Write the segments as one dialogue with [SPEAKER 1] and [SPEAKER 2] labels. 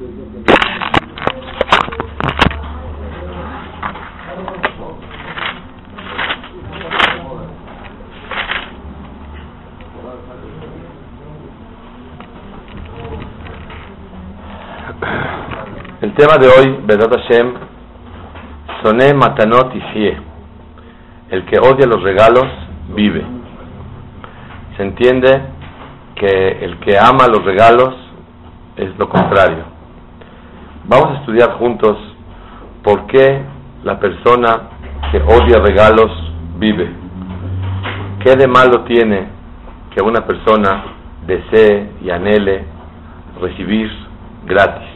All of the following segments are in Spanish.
[SPEAKER 1] El tema de hoy, Bedat Hashem, Soné Matanot y Fie. El que odia los regalos vive. Se entiende que el que ama los regalos es lo contrario. Vamos a estudiar juntos por qué la persona que odia regalos vive. ¿Qué de malo tiene que una persona desee y anhele recibir gratis?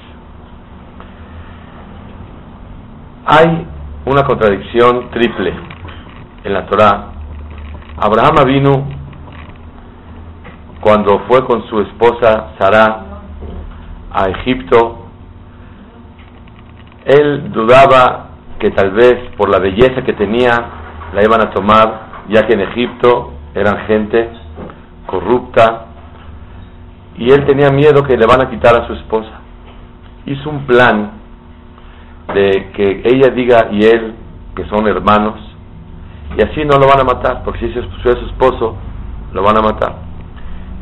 [SPEAKER 1] Hay una contradicción triple en la Torah. Abraham vino cuando fue con su esposa Sara a Egipto. Él dudaba que tal vez por la belleza que tenía la iban a tomar, ya que en Egipto eran gente corrupta y él tenía miedo que le van a quitar a su esposa. Hizo un plan de que ella diga y él que son hermanos y así no lo van a matar porque si es su esposo lo van a matar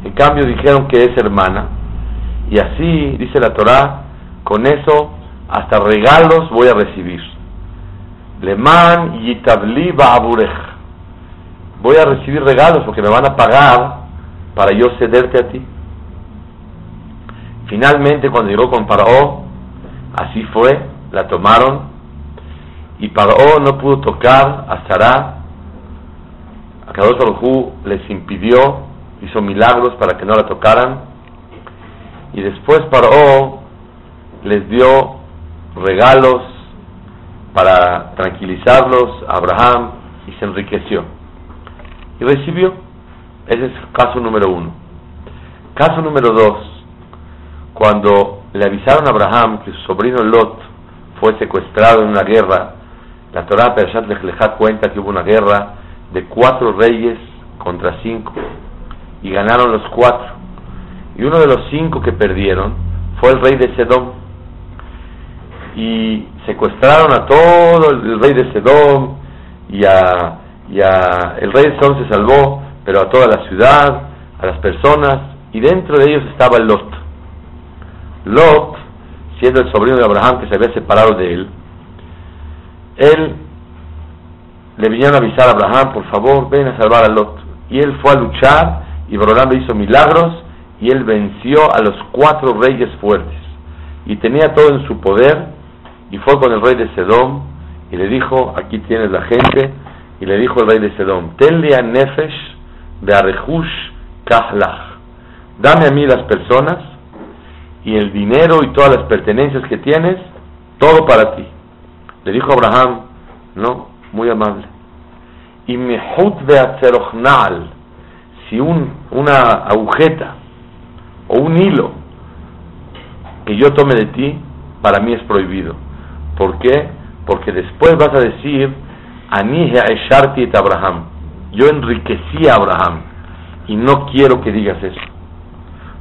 [SPEAKER 1] en cambio dijeron que es hermana y así dice la Torá con eso hasta regalos voy a recibir leman yitabli ba'aburej voy a recibir regalos porque me van a pagar para yo cederte a ti finalmente cuando llegó con Paró así fue la tomaron y Paró no pudo tocar a Sarah. A Kadosh les impidió, hizo milagros para que no la tocaran. Y después Paró les dio regalos para tranquilizarlos a Abraham y se enriqueció. Y recibió. Ese es caso número uno. Caso número dos, cuando le avisaron a Abraham que su sobrino Lot fue secuestrado en una guerra. La Torah Pershat Lechlecha cuenta que hubo una guerra de cuatro reyes contra cinco y ganaron los cuatro. Y uno de los cinco que perdieron fue el rey de Sedom. Y secuestraron a todo el rey de Sedom y a, y a el rey de Sedom se salvó, pero a toda la ciudad, a las personas, y dentro de ellos estaba Lot. Lot siendo el sobrino de Abraham que se había separado de él, él le vinieron a avisar a Abraham, por favor, ven a salvar a Lot. Y él fue a luchar y Abraham le hizo milagros y él venció a los cuatro reyes fuertes. Y tenía todo en su poder y fue con el rey de Sedom y le dijo, aquí tienes la gente, y le dijo el rey de Sedom, tenle a Nefesh de Arehush Kahlach, dame a mí las personas y el dinero y todas las pertenencias que tienes, todo para ti. Le dijo Abraham, no, muy amable. Y mehut si un, una agujeta o un hilo que yo tome de ti, para mí es prohibido. ¿Por qué? Porque después vas a decir, Ani Esharti et Abraham. Yo enriquecí a Abraham y no quiero que digas eso.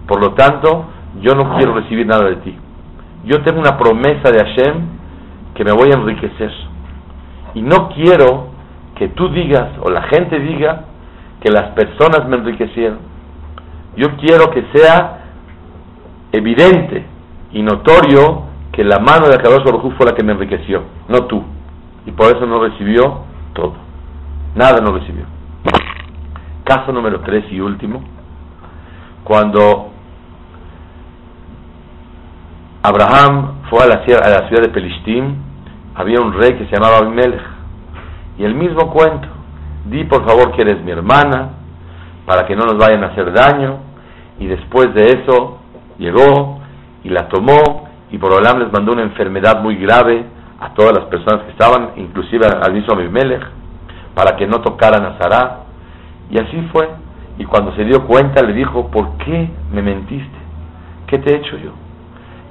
[SPEAKER 1] Por lo tanto, yo no quiero recibir nada de ti. Yo tengo una promesa de Hashem que me voy a enriquecer. Y no quiero que tú digas o la gente diga que las personas me enriquecieron. Yo quiero que sea evidente y notorio que la mano de Akadosh Baruj fue la que me enriqueció, no tú. Y por eso no recibió todo. Nada no recibió. Caso número tres y último. Cuando Abraham fue a la, ciudad de Pelishtim, había un rey que se llamaba Abimelech, y el mismo cuento, di por favor que eres mi hermana, para que no nos vayan a hacer daño, y después de eso llegó y la tomó, y por Olam les mandó una enfermedad muy grave a todas las personas que estaban, inclusive al mismo Abimelech, para que no tocaran a Sarah, y así fue, y cuando se dio cuenta le dijo, ¿por qué me mentiste? ¿Qué te he hecho yo?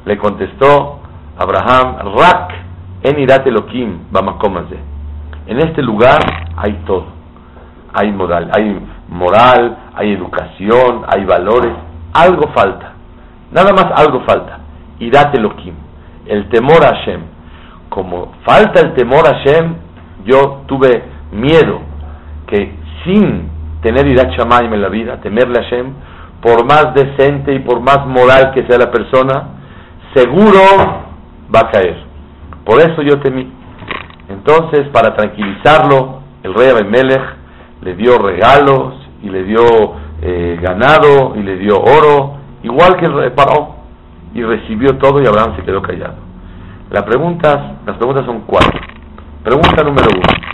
[SPEAKER 1] Le contestó Abraham, Rak en Irat Elohim, En este lugar hay todo. Hay moral, hay moral, hay educación, hay valores. Algo falta. Nada más algo falta. Date Elohim, el temor a Hashem. Como falta el temor a Hashem, yo tuve miedo que sin tener Irat Shamayim en la vida, temerle a Hashem, por más decente y por más moral que sea la persona, seguro va a caer. Por eso yo temí. Entonces, para tranquilizarlo, el rey Abimelech le dio regalos y le dio eh, ganado y le dio oro, igual que el rey Paró, y recibió todo y Abraham se quedó callado. Las preguntas, las preguntas son cuatro. Pregunta número uno.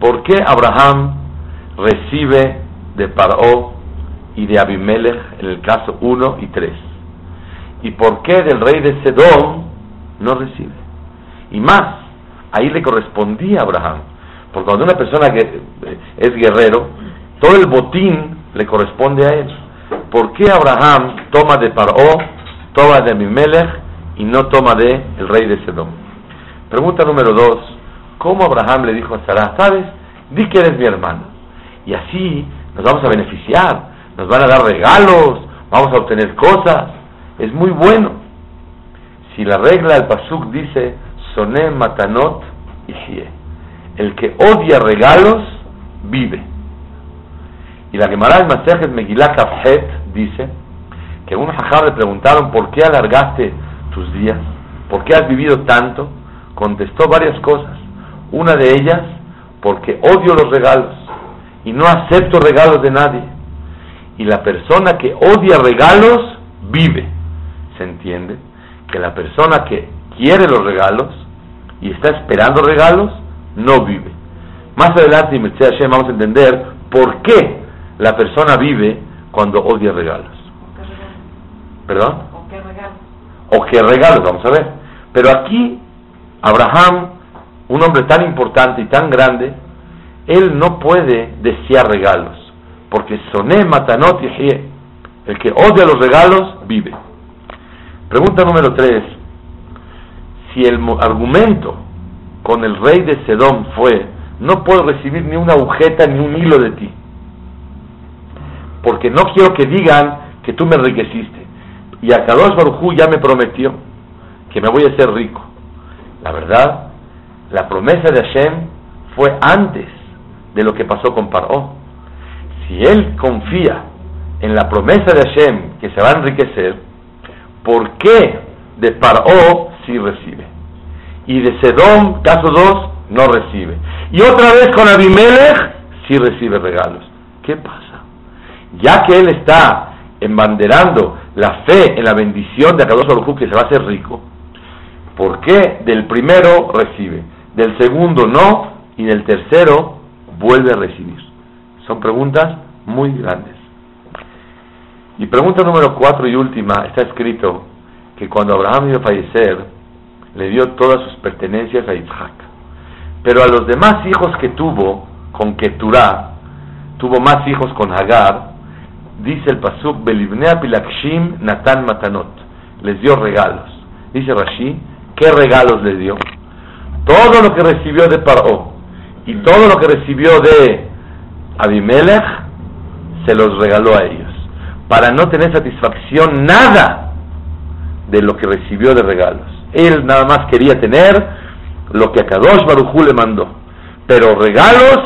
[SPEAKER 1] ¿Por qué Abraham recibe de Paró y de Abimelech en el caso 1 y 3? ¿Y por qué del rey de Sedón no recibe? Y más, ahí le correspondía a Abraham. Porque cuando una persona que eh, es guerrero, todo el botín le corresponde a él. ¿Por qué Abraham toma de Paró, toma de Abimelech y no toma de el rey de Sedón? Pregunta número dos. ¿Cómo Abraham le dijo a Sarah, sabes, di que eres mi hermano? Y así nos vamos a beneficiar, nos van a dar regalos, vamos a obtener cosas. Es muy bueno. Si la regla del Pasuk dice, soné matanot y el que odia regalos, vive. Y la Gemara en Masejet Megillah Kafhet dice que a un jajá le preguntaron por qué alargaste tus días, por qué has vivido tanto. Contestó varias cosas. Una de ellas, porque odio los regalos y no acepto regalos de nadie. Y la persona que odia regalos vive. ¿Se entiende? Que la persona que quiere los regalos y está esperando regalos, no vive. Más adelante, en Hashem, vamos a entender por qué la persona vive cuando odia regalos. ¿Perdón? ¿O qué regalos? ¿O qué regalos? Vamos a ver. Pero aquí, Abraham, un hombre tan importante y tan grande, él no puede desear regalos, porque soné matanot y el que odia los regalos vive. Pregunta número 3. Si el argumento con el rey de Sedón fue, no puedo recibir ni una agujeta ni un hilo de ti, porque no quiero que digan que tú me enriqueciste. Y a Kadosh Barujú ya me prometió que me voy a hacer rico. La verdad, la promesa de Hashem fue antes de lo que pasó con Paró. Si él confía en la promesa de Hashem que se va a enriquecer, ¿por qué de Paró sí recibe? Y de Sedón, caso 2, no recibe. Y otra vez con Abimelech, sí recibe regalos. ¿Qué pasa? Ya que él está embanderando la fe en la bendición de Akadosh Baruj que se va a hacer rico, ¿por qué del primero recibe, del segundo no y del tercero vuelve a recibir? Son preguntas muy grandes. Y pregunta número cuatro y última, está escrito que cuando Abraham iba a fallecer, le dio todas sus pertenencias a Isaac. Pero a los demás hijos que tuvo con Keturah, tuvo más hijos con Hagar, dice el Pasuk, Belibnea Pilakshim Natan Matanot, les dio regalos. Dice Rashi, ¿qué regalos le dio? Todo lo que recibió de Paró y todo lo que recibió de Abimelech, se los regaló a ellos, para no tener satisfacción nada de lo que recibió de regalos. Él nada más quería tener lo que a Kadosh Barujú le mandó, pero regalos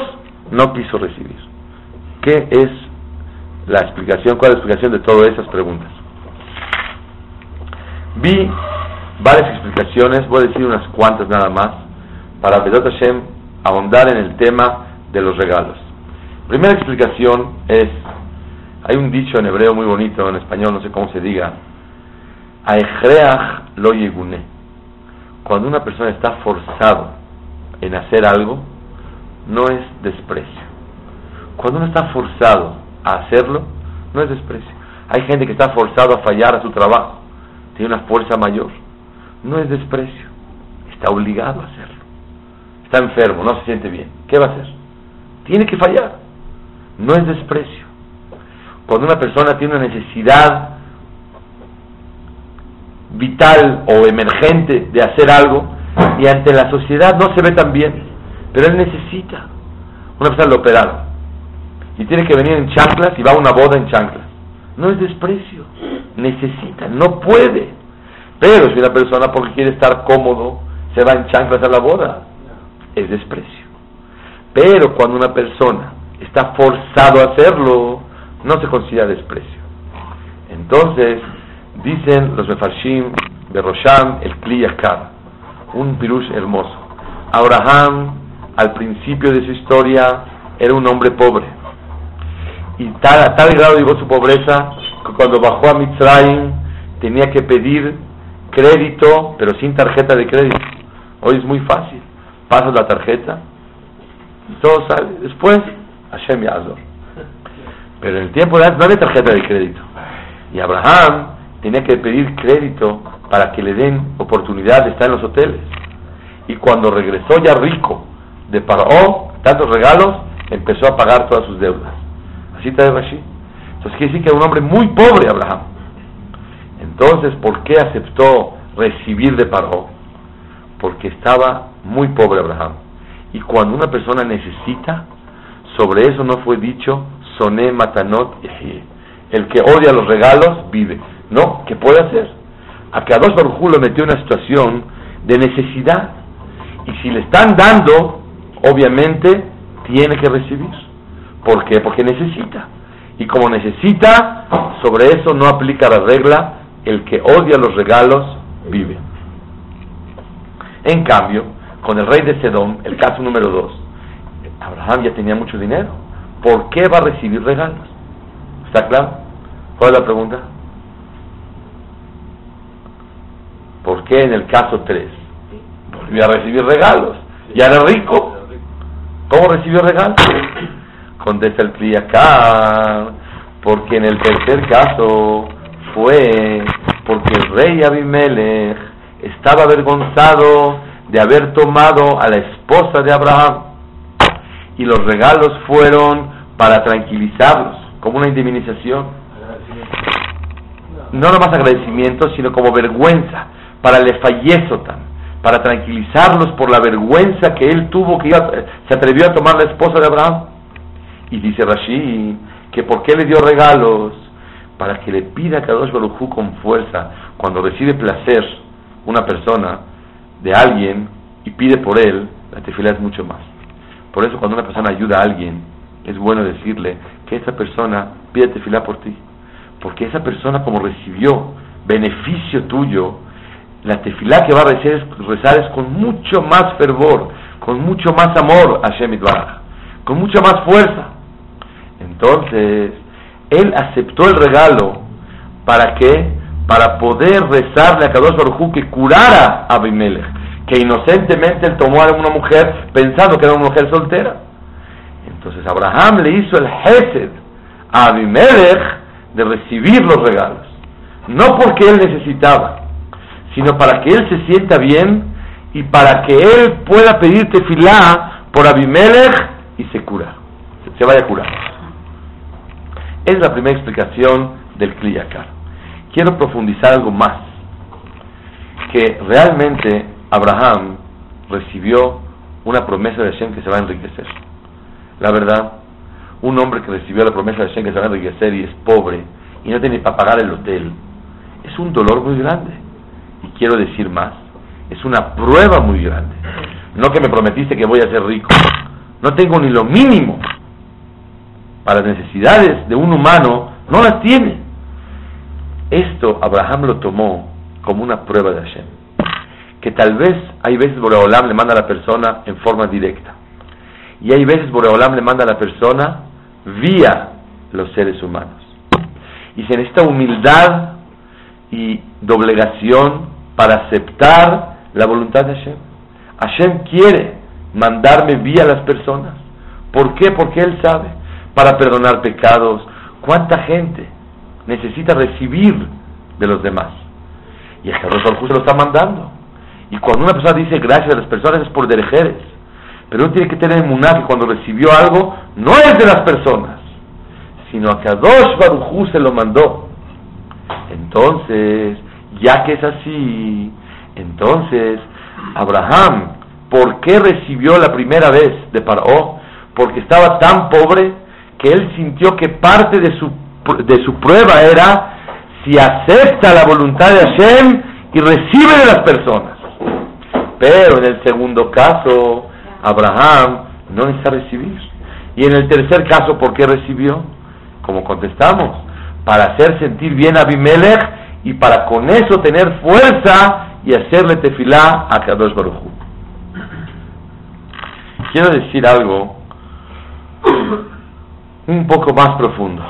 [SPEAKER 1] no quiso recibir. ¿Qué es la explicación? ¿Cuál es la explicación de todas esas preguntas? Vi varias explicaciones, voy a decir unas cuantas nada más, para Bedot Hashem ahondar en el tema de los regalos. Primera explicación es, hay un dicho en hebreo muy bonito, en español no sé cómo se diga, Aechreach lo yegune cuando una persona está forzado en hacer algo, no es desprecio. Cuando uno está forzado hacerlo, no es desprecio. Hay gente que está forzado a fallar a su trabajo, tiene una fuerza mayor. No es desprecio, está obligado a hacerlo. Está enfermo, no se siente bien. ¿Qué va a hacer? Tiene que fallar. No es desprecio. Cuando una persona tiene una necesidad vital o emergente de hacer algo y ante la sociedad no se ve tan bien, pero él necesita. Una persona lo operaron y tiene que venir en chanclas y va a una boda en chanclas. No es desprecio, necesita, no puede. Pero si una persona porque quiere estar cómodo, se va en chanclas a la boda, es desprecio. Pero cuando una persona está forzado a hacerlo, no se considera desprecio. Entonces, dicen los mefarshim de Rosham, el Kliyakar, un pirush hermoso. Abraham, al principio de su historia, era un hombre pobre. Y tal, a tal grado llegó su pobreza que cuando bajó a Mitzrayim tenía que pedir crédito, pero sin tarjeta de crédito. Hoy es muy fácil. Pasas la tarjeta y todo sale. Después, Hashem. Pero en el tiempo de antes no había tarjeta de crédito. Y Abraham tenía que pedir crédito para que le den oportunidad de estar en los hoteles. Y cuando regresó ya rico de Paró, tantos regalos, empezó a pagar todas sus deudas. Así está Rashi. Entonces quiere decir que era un hombre muy pobre Abraham. Entonces, ¿por qué aceptó recibir de Paró? Porque estaba muy pobre Abraham. Y cuando una persona necesita, sobre eso no fue dicho, soné matanot El que odia los regalos vive. No, ¿qué puede hacer? A dos Barujú lo metió en una situación de necesidad. Y si le están dando, obviamente tiene que recibir. ¿Por qué? Porque necesita. Y como necesita, sobre eso no aplica la regla, el que odia los regalos vive. En cambio, con el rey de Sedón, el caso número dos, Abraham ya tenía mucho dinero. ¿Por qué va a recibir regalos? ¿Está claro? ¿Cuál es la pregunta? ¿Por qué en el caso 3 volvió a recibir regalos? ¿Ya era rico? ¿Cómo recibió regalos? Contesta el Cliacar, porque en el tercer caso fue porque el rey Abimelech estaba avergonzado de haber tomado a la esposa de Abraham y los regalos fueron para tranquilizarlos, como una indemnización. No nomás agradecimiento, sino como vergüenza, para le fallezotan, para tranquilizarlos por la vergüenza que él tuvo, que se atrevió a tomar la esposa de Abraham. Y dice Rashi que por qué le dio regalos, para que le pida a Kadosh Baruj con fuerza, cuando recibe placer una persona de alguien y pide por él, la tefilá es mucho más. Por eso cuando una persona ayuda a alguien, es bueno decirle que esa persona pide tefilá por ti. Porque esa persona como recibió beneficio tuyo, la tefilá que va a rezar es con mucho más fervor, con mucho más amor a Shemit Baraj, con mucha más fuerza. Entonces, él aceptó el regalo para que para poder rezarle a Kadosh Baruj que curara a Abimelech, que inocentemente él tomó a una mujer pensando que era una mujer soltera. Entonces Abraham le hizo el Hesed a Abimelech de recibir los regalos, no porque él necesitaba, sino para que él se sienta bien y para que él pueda pedir tefilá por Abimelech y se cura, se vaya a curar. Es la primera explicación del Kliyakar. Quiero profundizar algo más. Que realmente Abraham recibió una promesa de Hashem que se va a enriquecer. La verdad, un hombre que recibió la promesa de Hashem que se va a enriquecer y es pobre y no tiene para pagar el hotel, es un dolor muy grande. Y quiero decir más, es una prueba muy grande. No que me prometiste que voy a ser rico. No tengo ni lo mínimo para las necesidades de un humano, no las tiene. Esto Abraham lo tomó como una prueba de Hashem. Que tal vez hay veces Boreolam le manda a la persona en forma directa. Y hay veces Boreolam le manda a la persona vía los seres humanos. Y se necesita humildad y doblegación para aceptar la voluntad de Hashem. Hashem quiere mandarme vía las personas. ¿Por qué? Porque Él sabe para perdonar pecados. ¿Cuánta gente necesita recibir de los demás? Y el Carlos se lo está mandando. Y cuando una persona dice gracias a las personas es por derejeres. Pero uno tiene que tener en que cuando recibió algo no es de las personas, sino a Kadosh Barujú se lo mandó. Entonces, ya que es así, entonces Abraham, ¿por qué recibió la primera vez de Paró? Porque estaba tan pobre que él sintió que parte de su, de su prueba era, si acepta la voluntad de Hashem y recibe de las personas. Pero en el segundo caso, Abraham no necesita recibir. Y en el tercer caso, ¿por qué recibió? Como contestamos, para hacer sentir bien a Abimelech y para con eso tener fuerza y hacerle tefilá a Kadosh Baruj Quiero decir algo un poco más profundo.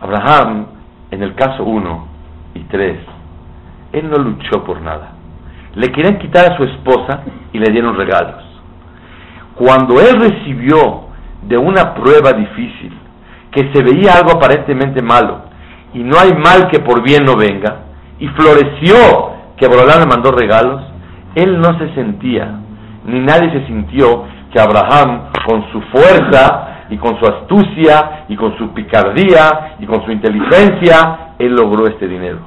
[SPEAKER 1] Abraham, en el caso 1 y 3, él no luchó por nada. Le querían quitar a su esposa y le dieron regalos. Cuando él recibió de una prueba difícil, que se veía algo aparentemente malo, y no hay mal que por bien no venga, y floreció que Abraham le mandó regalos, él no se sentía, ni nadie se sintió que Abraham, con su fuerza y con su astucia y con su picardía y con su inteligencia, él logró este dinero.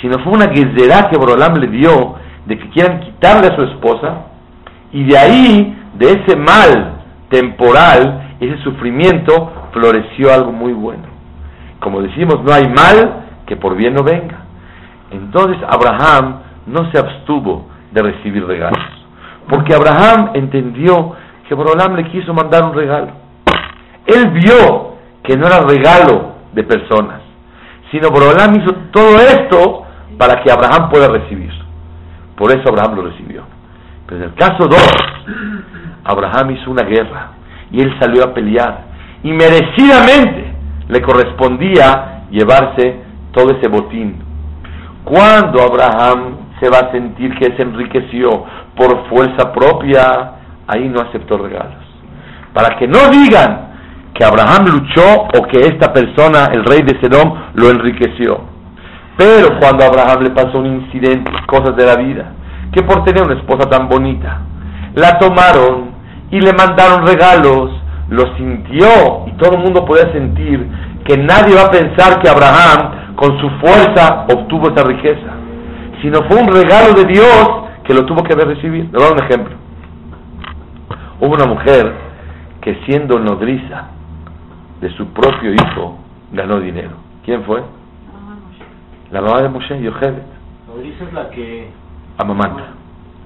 [SPEAKER 1] Sino fue una guerrera que Abraham le dio de que quieran quitarle a su esposa, y de ahí, de ese mal temporal, ese sufrimiento, floreció algo muy bueno. Como decimos, no hay mal que por bien no venga. Entonces Abraham no se abstuvo de recibir regalos. Porque Abraham entendió que Borolam le quiso mandar un regalo. Él vio que no era regalo de personas, sino Borolam hizo todo esto para que Abraham pueda recibir. Por eso Abraham lo recibió. Pero en el caso 2, Abraham hizo una guerra y él salió a pelear. Y merecidamente le correspondía llevarse todo ese botín. Cuando Abraham se va a sentir que se enriqueció por fuerza propia, ahí no aceptó regalos. Para que no digan que Abraham luchó o que esta persona, el rey de Sedom, lo enriqueció. Pero cuando a Abraham le pasó un incidente, cosas de la vida, que por tener una esposa tan bonita, la tomaron y le mandaron regalos, lo sintió y todo el mundo podía sentir que nadie va a pensar que Abraham con su fuerza obtuvo esa riqueza, sino fue un regalo de Dios que lo tuvo que haber recibido. Le voy a dar un ejemplo. Hubo una mujer que siendo nodriza de su propio hijo ganó dinero. ¿Quién fue? La mamá de Moshe, Yochebet.
[SPEAKER 2] Nodriza es la que
[SPEAKER 1] amamanta.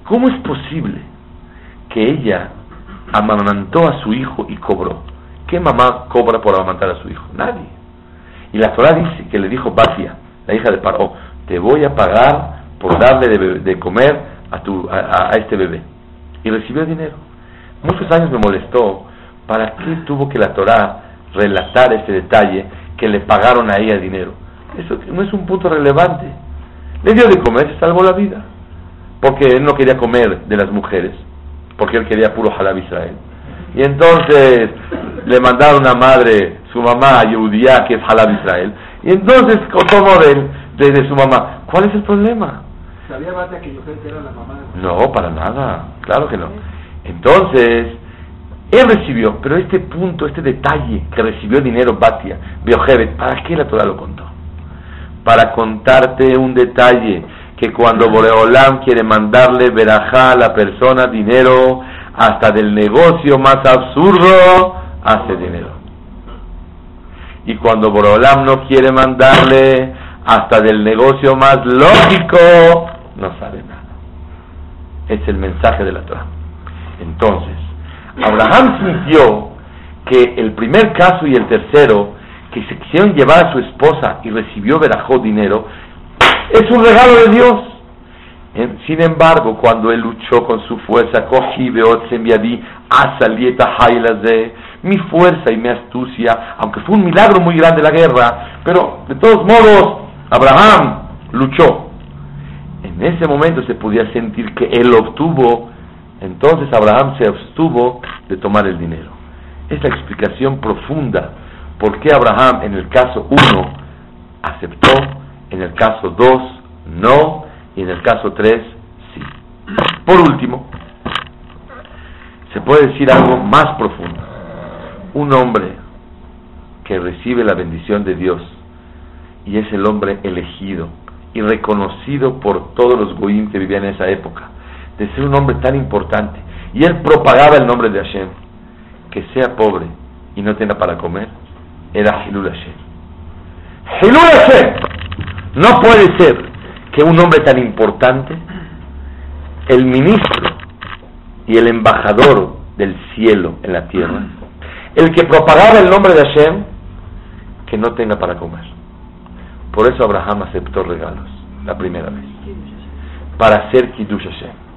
[SPEAKER 1] ¿Cómo es posible que ella amamantó a su hijo y cobró? ¿Qué mamá cobra por amamantar a su hijo? Nadie. Y la Torah dice que le dijo Basia, la hija de Paró, te voy a pagar por darle de, comer a, tu, a, este bebé. Y recibió dinero. Muchos años me molestó para qué tuvo que la Torah relatar ese detalle que le pagaron a ella dinero. Eso no es un punto relevante. Le dio de comer, se salvó la vida. Porque él no quería comer de las mujeres, porque él quería puro halab Israel. Y entonces le mandaron a madre, su mamá, Yehudía, que es halab Israel. Y entonces tomó de, desde su mamá. ¿Cuál es el problema?
[SPEAKER 2] ¿Sabía Batia que era la mamá de
[SPEAKER 1] No, para nada. Claro que no. Entonces, él recibió, pero este punto, este detalle que recibió dinero Batia, Biojevet, ¿para qué la Torah lo contó? Para contarte un detalle que cuando Boreolam quiere mandarle verajá a la persona dinero, hasta del negocio más absurdo, hace dinero. Y cuando Boreolam no quiere mandarle hasta del negocio más lógico, no sabe nada. Es el mensaje de la Torah. Entonces, Abraham sintió que el primer caso y el tercero, que se quisieron llevar a su esposa y recibió verajó dinero, es un regalo de Dios. Sin embargo, cuando él luchó con su fuerza, cogí de mi fuerza y mi astucia, aunque fue un milagro muy grande la guerra, pero de todos modos, Abraham luchó. En ese momento se podía sentir que él obtuvo, entonces Abraham se abstuvo de tomar el dinero. Es la explicación profunda por qué Abraham en el caso 1 aceptó en el caso 2, no, y en el caso 3, sí. Por último, se puede decir algo más profundo. Un hombre que recibe la bendición de Dios y es el hombre elegido y reconocido por todos los goyim que vivían en esa época, de ser un hombre tan importante, y él propagaba el nombre de Hashem, que sea pobre y no tenga para comer, era Hilul Hashem. Hilul Hashem. No puede ser que un hombre tan importante, el ministro y el embajador del cielo en la tierra, el que propagaba el nombre de Hashem, que no tenga para comer. Por eso Abraham aceptó regalos la primera vez, para hacer Kiddush Hashem.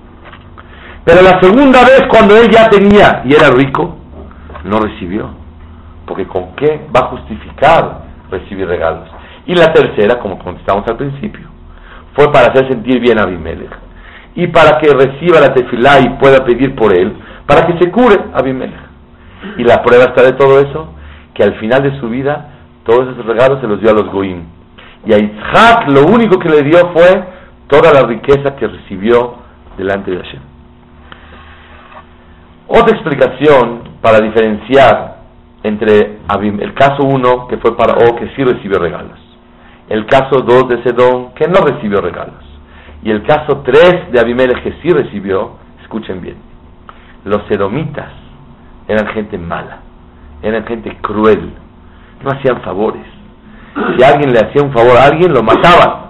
[SPEAKER 1] Pero la segunda vez, cuando él ya tenía y era rico, no recibió. Porque con qué va a justificar recibir regalos. Y la tercera, como contestamos al principio, fue para hacer sentir bien a Abimelech. Y para que reciba la tefilá y pueda pedir por él, para que se cure Abimelech. Y la prueba está de todo eso, que al final de su vida, todos esos regalos se los dio a los Goim. Y a Isaac lo único que le dio fue toda la riqueza que recibió delante de Hashem. Otra explicación para diferenciar entre el caso 1, que fue para O, que sí recibió regalos, el caso 2 de Sedón, que no recibió regalos, y el caso 3 de Abimelech, que sí recibió, escuchen bien, los sedomitas eran gente mala, eran gente cruel, no hacían favores. Si alguien le hacía un favor a alguien, lo mataban.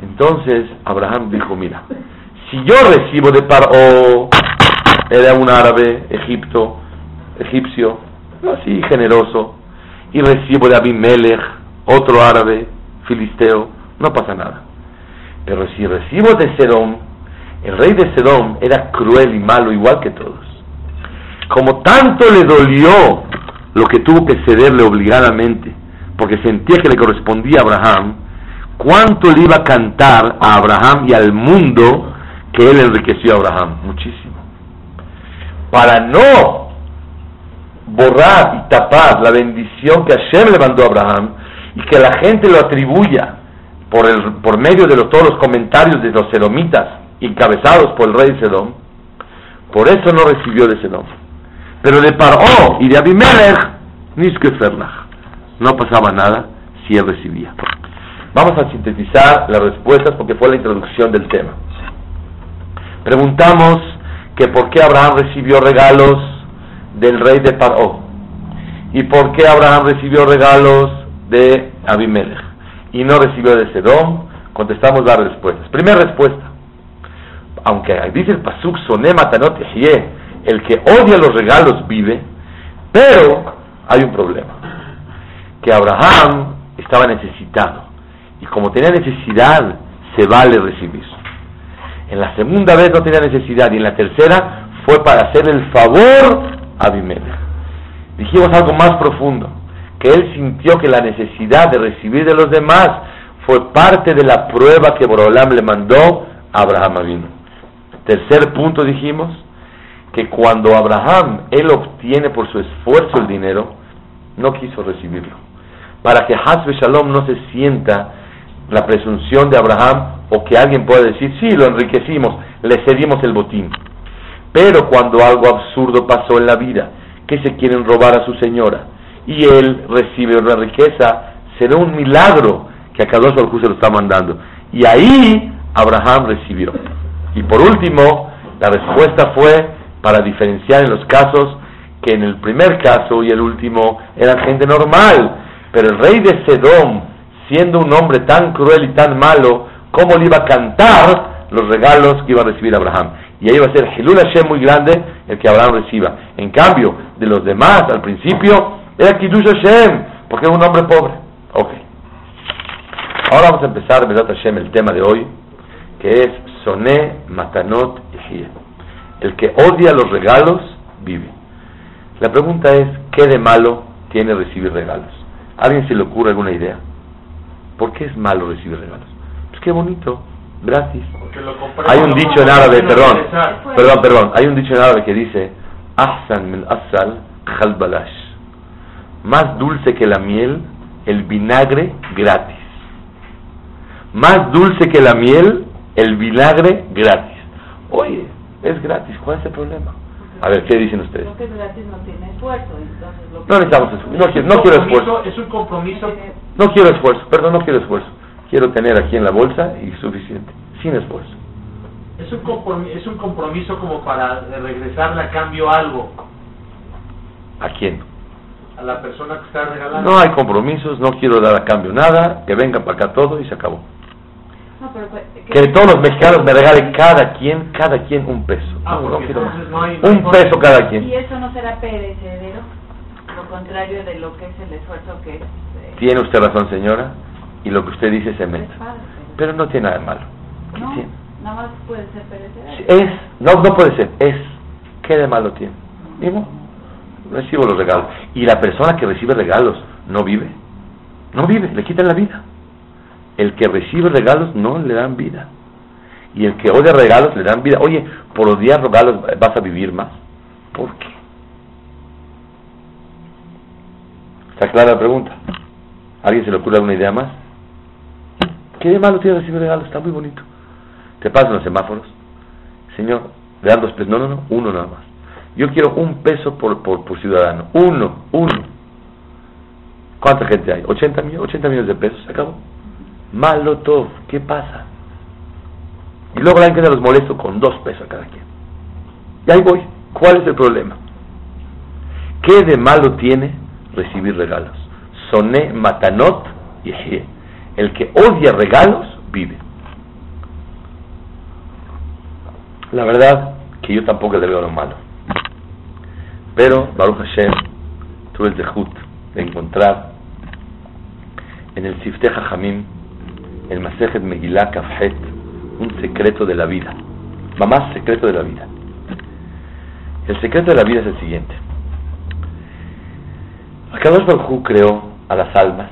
[SPEAKER 1] Entonces Abraham dijo, mira, si yo recibo de Paro, era un árabe, Egipto, egipcio, así generoso, y recibo de Abimelech, otro árabe, filisteo, no pasa nada. Pero si recibo de Sedom, el rey de Sedom era cruel y malo igual que todos. Como tanto le dolió lo que tuvo que cederle obligadamente, porque sentía que le correspondía a Abraham, cuánto le iba a cantar a Abraham y al mundo que él enriqueció a Abraham, muchísimo. Para no borrar y tapar la bendición que Hashem le mandó a Abraham y que la gente lo atribuya por, el, por medio de los, todos los comentarios de los sedomitas encabezados por el rey Sedom, por eso no recibió de Sedom. Pero de Paró y de Abimelech, Nishkefernach, no pasaba nada si él recibía. Vamos a sintetizar las respuestas porque fue la introducción del tema. Preguntamos que por qué Abraham recibió regalos del rey de Paró y por qué Abraham recibió regalos de Abimelech y no recibió de Sedom. Contestamos las respuestas. Primera respuesta, aunque dice el pasuk soné matanot el que odia los regalos vive, pero hay un problema, que Abraham estaba necesitado y como tenía necesidad se vale recibir. En la segunda vez no tenía necesidad y en la tercera fue para hacer el favor a Abimelech. Dijimos algo más profundo, que él sintió que la necesidad de recibir de los demás fue parte de la prueba que Borolam le mandó a Abraham Avinu. Tercer punto dijimos, que cuando Abraham, él obtiene por su esfuerzo el dinero, no quiso recibirlo. Para que Hasbe Shalom no se sienta la presunción de Abraham o que alguien pueda decir, sí, lo enriquecimos, le cedimos el botín. Pero cuando algo absurdo pasó en la vida, que se quieren robar a su señora, y él recibe una riqueza, será un milagro que a Kadosh Baruj se lo está mandando. Y ahí Abraham recibió. Y por último, la respuesta fue para diferenciar en los casos que en el primer caso y el último eran gente normal, pero el rey de Sedom, siendo un hombre tan cruel y tan malo, ¿cómo le iba a cantar los regalos que iba a recibir Abraham? Y ahí va a ser Hilul Hashem muy grande el que Abraham reciba. En cambio, de los demás, al principio, era Kiddush Hashem, porque era un hombre pobre. Ok. Ahora vamos a empezar, Bedat Hashem, el tema de hoy, que es Soné Matanot y El que odia los regalos, vive. La pregunta es, ¿qué de malo tiene recibir regalos? ¿A alguien se le ocurre alguna idea? ¿Por qué es malo recibir regalos? Pues qué bonito, gratis. Hay un dicho en árabe, perdón, perdón, perdón, hay un dicho en árabe que dice, Ahsan min asal balash. Más dulce que la miel, el vinagre gratis. Más dulce que la miel, el vinagre gratis. Oye, es gratis, ¿cuál es el problema? A ver, ¿qué dicen ustedes?
[SPEAKER 3] Porque gratis no tiene esfuerzo. Entonces lo
[SPEAKER 1] No necesitamos esfuerzo. No, quiero, no quiero esfuerzo.
[SPEAKER 2] Es un compromiso.
[SPEAKER 1] No quiero esfuerzo. Perdón, no quiero esfuerzo. Quiero tener aquí en la bolsa y suficiente. Sin esfuerzo.
[SPEAKER 2] Es un compromiso, es un compromiso como para regresarle a cambio algo.
[SPEAKER 1] ¿A quién?
[SPEAKER 2] a la persona que está regalando.
[SPEAKER 1] No hay compromisos, no quiero dar a cambio nada, que vengan para acá todo y se acabó.
[SPEAKER 3] No, pero, pues,
[SPEAKER 1] Que todos los mexicanos me regalen cada quien, cada quien un peso.
[SPEAKER 2] Ah,
[SPEAKER 1] No, no quiero más.
[SPEAKER 2] entonces no hay- no hay
[SPEAKER 1] Un peso cada
[SPEAKER 3] ¿Y
[SPEAKER 1] quien.
[SPEAKER 3] eso no será perecedero? Lo contrario de lo que es el esfuerzo que es...
[SPEAKER 1] Tiene usted razón, señora, y lo que usted dice se
[SPEAKER 3] es
[SPEAKER 1] mete. Pero no tiene nada de malo. ¿Qué
[SPEAKER 3] No,
[SPEAKER 1] tiene?
[SPEAKER 3] nada más puede ser perecedero.
[SPEAKER 1] Es, no, no puede ser, es. ¿Qué de malo tiene? Digo, recibo los regalos. Y la persona que recibe regalos no vive. No vive, le quitan la vida. El que recibe regalos no le dan vida. Y el que odia regalos le dan vida. Oye, por odiar regalos vas a vivir más. ¿Por qué? ¿Está clara la pregunta? ¿A ¿Alguien se le ocurre alguna idea más? ¿Qué de malo tiene recibir regalos? Está muy bonito. Te pasan los semáforos. Señor, le dan dos pesos. No, no, no, uno nada más. Yo quiero un peso por, por, por ciudadano. Uno, uno. ¿Cuánta gente hay? 80 millones, 80 millones de pesos. Se acabó. Malo todo. ¿Qué pasa? Y luego la gente los molesto con dos pesos a cada quien. Y ahí voy. ¿Cuál es el problema? ¿Qué de malo tiene recibir regalos? Soné matanot El que odia regalos vive. La verdad que yo tampoco le veo lo malo. Pero Baruch Hashem tuve el dejut de encontrar en el Sifteh Hamim, el Masejet Megillah Kafhet, un secreto de la vida. Mamás, secreto de la vida. El secreto de la vida es el siguiente. Akadosh Baruj creó a las almas.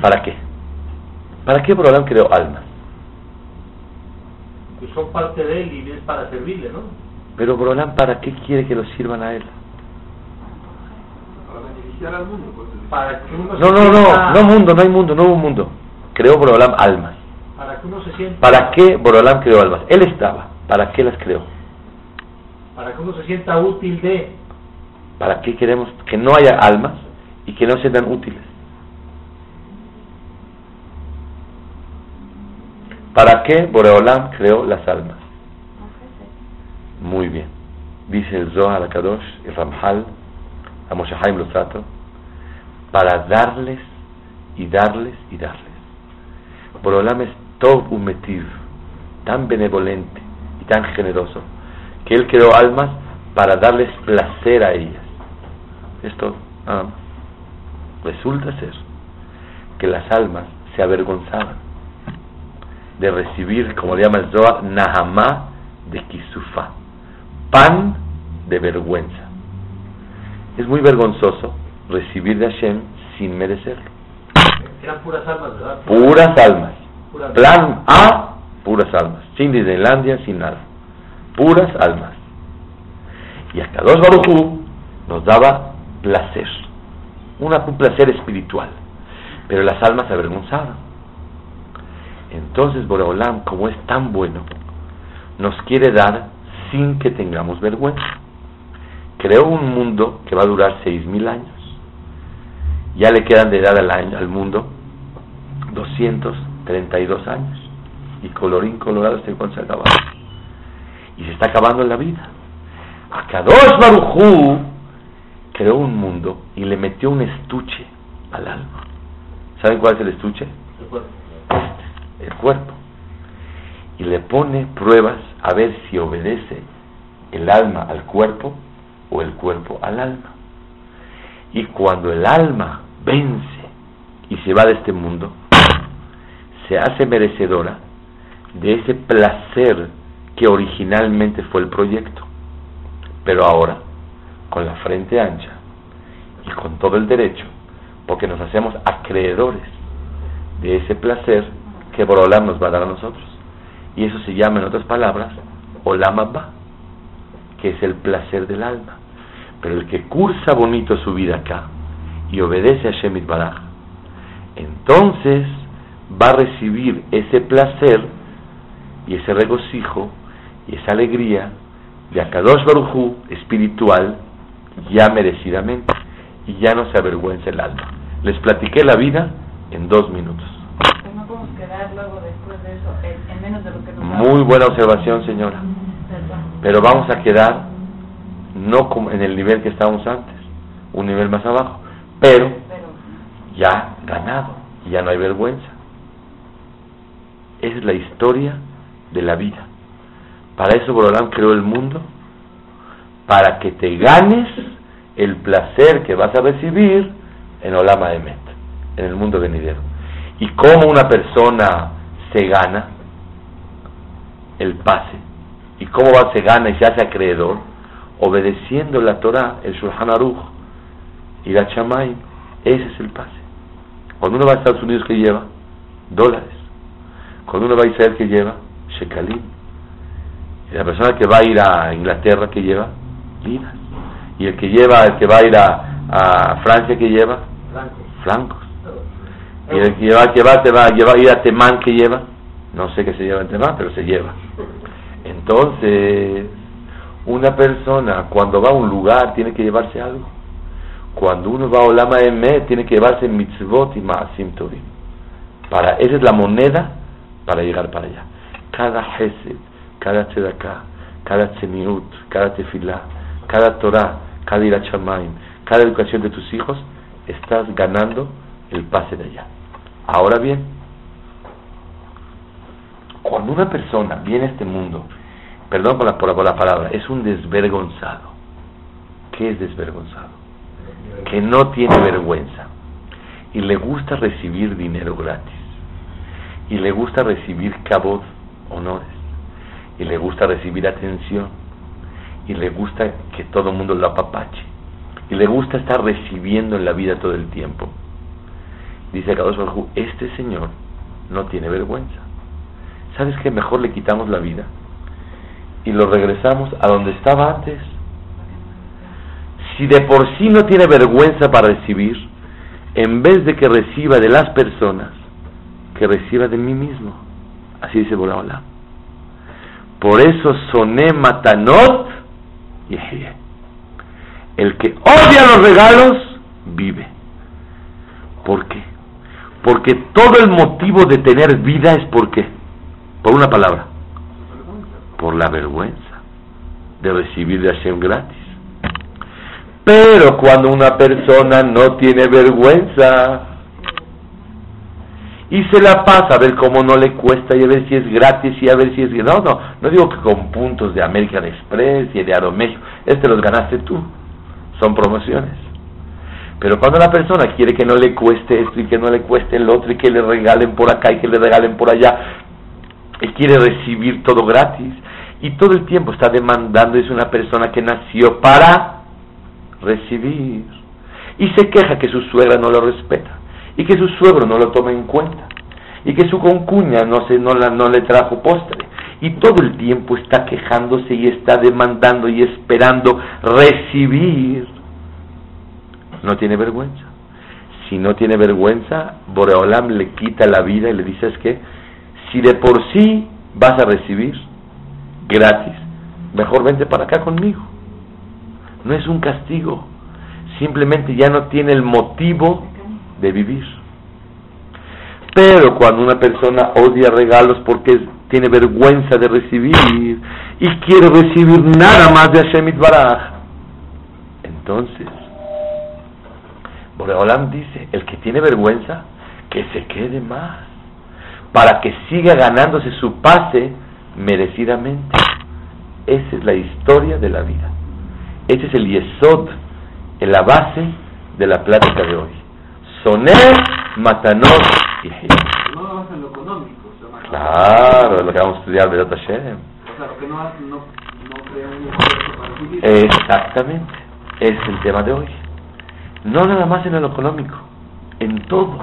[SPEAKER 1] ¿Para qué? ¿Para qué Borolam creó almas?
[SPEAKER 2] Que son parte de él y es para servirle, ¿no?
[SPEAKER 1] Pero Borolam, ¿para qué quiere que los sirvan a él?
[SPEAKER 4] Para beneficiar al mundo. Pues,
[SPEAKER 2] Para que uno
[SPEAKER 1] No,
[SPEAKER 2] se
[SPEAKER 1] no,
[SPEAKER 2] sienta,
[SPEAKER 1] no, no mundo, no hay mundo, no hubo mundo. Creó Borolam almas.
[SPEAKER 2] Para que uno se sienta,
[SPEAKER 1] ¿Para qué Borolam creó almas? Él estaba. ¿Para qué las creó?
[SPEAKER 2] para que uno se sienta útil de,
[SPEAKER 1] ¿Para qué queremos que no haya almas y que no sean útiles? ¿Para qué Boreolam creó las almas? Muy bien. Dice el Zohar Kadosh, el Ramhal, a Moshe Haim Losato, para darles y darles y darles. Boreolam es todo un metiv, tan benevolente y tan generoso, que él creó almas para darles placer a ellas. Es todo, nada más. Resulta ser que las almas se avergonzaban de recibir, como le llama el Zohar, Nahamá de Kisufá, pan de vergüenza. Es muy vergonzoso recibir de Hashem sin merecerlo.
[SPEAKER 2] eran puras almas, ¿verdad?
[SPEAKER 1] Puras almas.
[SPEAKER 2] Puras
[SPEAKER 1] Plan A, puras almas. Sin Disneylandia, sin nada. Puras almas. Y a Kadosh Baruj Hu nos daba placer. Una, un placer espiritual. Pero las almas se avergonzaban. Entonces Boreolam, como es tan bueno, nos quiere dar sin que tengamos vergüenza. Creó un mundo que va a durar seis mil años. Ya le quedan de edad al, año, al mundo 232 años. Y colorín colorado este cuando se acaba. Y se está acabando la vida. Akadosh Barujú creó un mundo y le metió un estuche al alma. ¿Saben cuál es el estuche? El cuerpo. Y le pone pruebas a ver si obedece el alma al cuerpo o el cuerpo al alma. Y cuando el alma vence y se va de este mundo, se hace merecedora de ese placer que originalmente fue el proyecto. Pero ahora, con la frente ancha y con todo el derecho, porque nos hacemos acreedores de ese placer que Borolam nos va a dar a nosotros. Y eso se llama, en otras palabras, Olam que es el placer del alma. Pero el que cursa bonito su vida acá y obedece a Shemit Baraj, entonces va a recibir ese placer y ese regocijo y esa alegría de Akadosh Barujú espiritual ya merecidamente y ya no se avergüenza el alma. Les platiqué la vida en dos minutos.
[SPEAKER 3] Pues no podemos quedar luego después de eso en, en menos de lo que nos
[SPEAKER 1] Muy buena observación, señora. Pero vamos a quedar no en el nivel que estábamos antes, un nivel más abajo. pero ya ganado, ya no hay vergüenza. Es la historia de la vida. Para eso Borolán creó el mundo, para que te ganes el placer que vas a recibir en Olama Emet, en el mundo venidero. Y cómo una persona se gana el pase, y cómo va, se gana y se hace acreedor, obedeciendo la Torah, el Shulchan Aruch y la Shamayim, ese es el pase. Cuando uno va a Estados Unidos, ¿qué lleva? Dólares. Cuando uno va a Israel, ¿qué lleva? Shekalim. Y la persona que va a ir a Inglaterra, ¿qué lleva? Liras. Y el que lleva, el que va a ir a, a Francia, ¿qué lleva?
[SPEAKER 2] Franco.
[SPEAKER 1] Francos. Y el que va, que va, te va a llevar, ir a Temán, ¿qué lleva? No sé qué se lleva en Temán, pero se lleva. Entonces, una persona cuando va a un lugar tiene que llevarse algo. Cuando uno va a Olama Emet tiene que llevarse mitzvot y maasim tovim. Para, esa es la moneda para llegar para allá. Cada hesed, cada tzedakah, cada tzeniut, cada tefilá, cada Torah, cada irachamayim, cada educación de tus hijos, estás ganando el pase de allá. Ahora bien, cuando una persona viene a este mundo, perdón por la, por la- palabra, es un desvergonzado. ¿Qué es desvergonzado? Que no tiene vergüenza y le gusta recibir dinero gratis y le gusta recibir cabot, honores y le gusta recibir atención y le gusta que todo el mundo lo apapache y le gusta estar recibiendo en la vida todo el tiempo. Dice Kadosh este señor no tiene vergüenza. ¿Sabes qué? Mejor le quitamos la vida y lo regresamos a donde estaba antes. Si de por sí no tiene vergüenza para recibir, en vez de que reciba de las personas, que reciba de mí mismo. Así dice Borahola. Por eso soné matanot y El que odia los regalos, vive. ¿Por qué? Porque todo el motivo de tener vida es por qué. Por una palabra. Por la vergüenza de recibir de Hashem gratis. Pero cuando una persona no tiene vergüenza y se la pasa a ver cómo no le cuesta y a ver si es gratis y a ver si es... No, no, no digo que con puntos de American Express y de Aeroméxico, este los ganaste tú, son promociones. Pero cuando la persona quiere que no le cueste esto y que no le cueste el otro y que le regalen por acá y que le regalen por allá, y quiere recibir todo gratis y todo el tiempo está demandando, es una persona que nació para recibir. Y se queja que su suegra no lo respeta y que su suegro no lo toma en cuenta y que su concuña no se no la no le trajo postre. Y todo el tiempo está quejándose y está demandando y esperando recibir. No tiene vergüenza. Si no tiene vergüenza Boreolam le quita la vida y le dice es que si de por sí vas a recibir gratis mejor vente para acá conmigo no es un castigo simplemente ya no tiene el motivo de vivir. Pero cuando una persona odia regalos porque tiene vergüenza de recibir y quiere recibir nada más de Hashem Baraj, entonces Boreolam dice, el que tiene vergüenza, que se quede más, para que siga ganándose su pase merecidamente. Esa es la historia de la vida. Ese es el yesod, en la base de la plática de hoy. Soner, matanot y.
[SPEAKER 4] No nada más en lo económico,
[SPEAKER 1] Claro, lo que vamos a estudiar de Hashem.
[SPEAKER 4] O sea, que no, no, no crea un esfuerzo para recibir.
[SPEAKER 1] Exactamente, es el tema de hoy. No nada más en lo económico, en todo.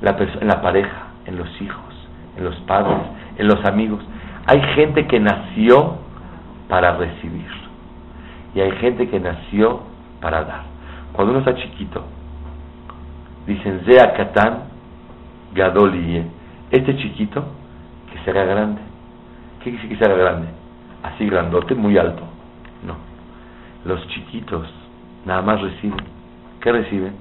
[SPEAKER 1] La en la pareja, en los hijos, en los padres, en los amigos. Hay gente que nació para recibir y hay gente que nació para dar. Cuando uno está chiquito, dicen Zea Katán. Este chiquito que se haga grande. ¿Qué decir que se haga grande? Así grandote, muy alto. No. Los chiquitos nada más reciben. ¿Qué reciben?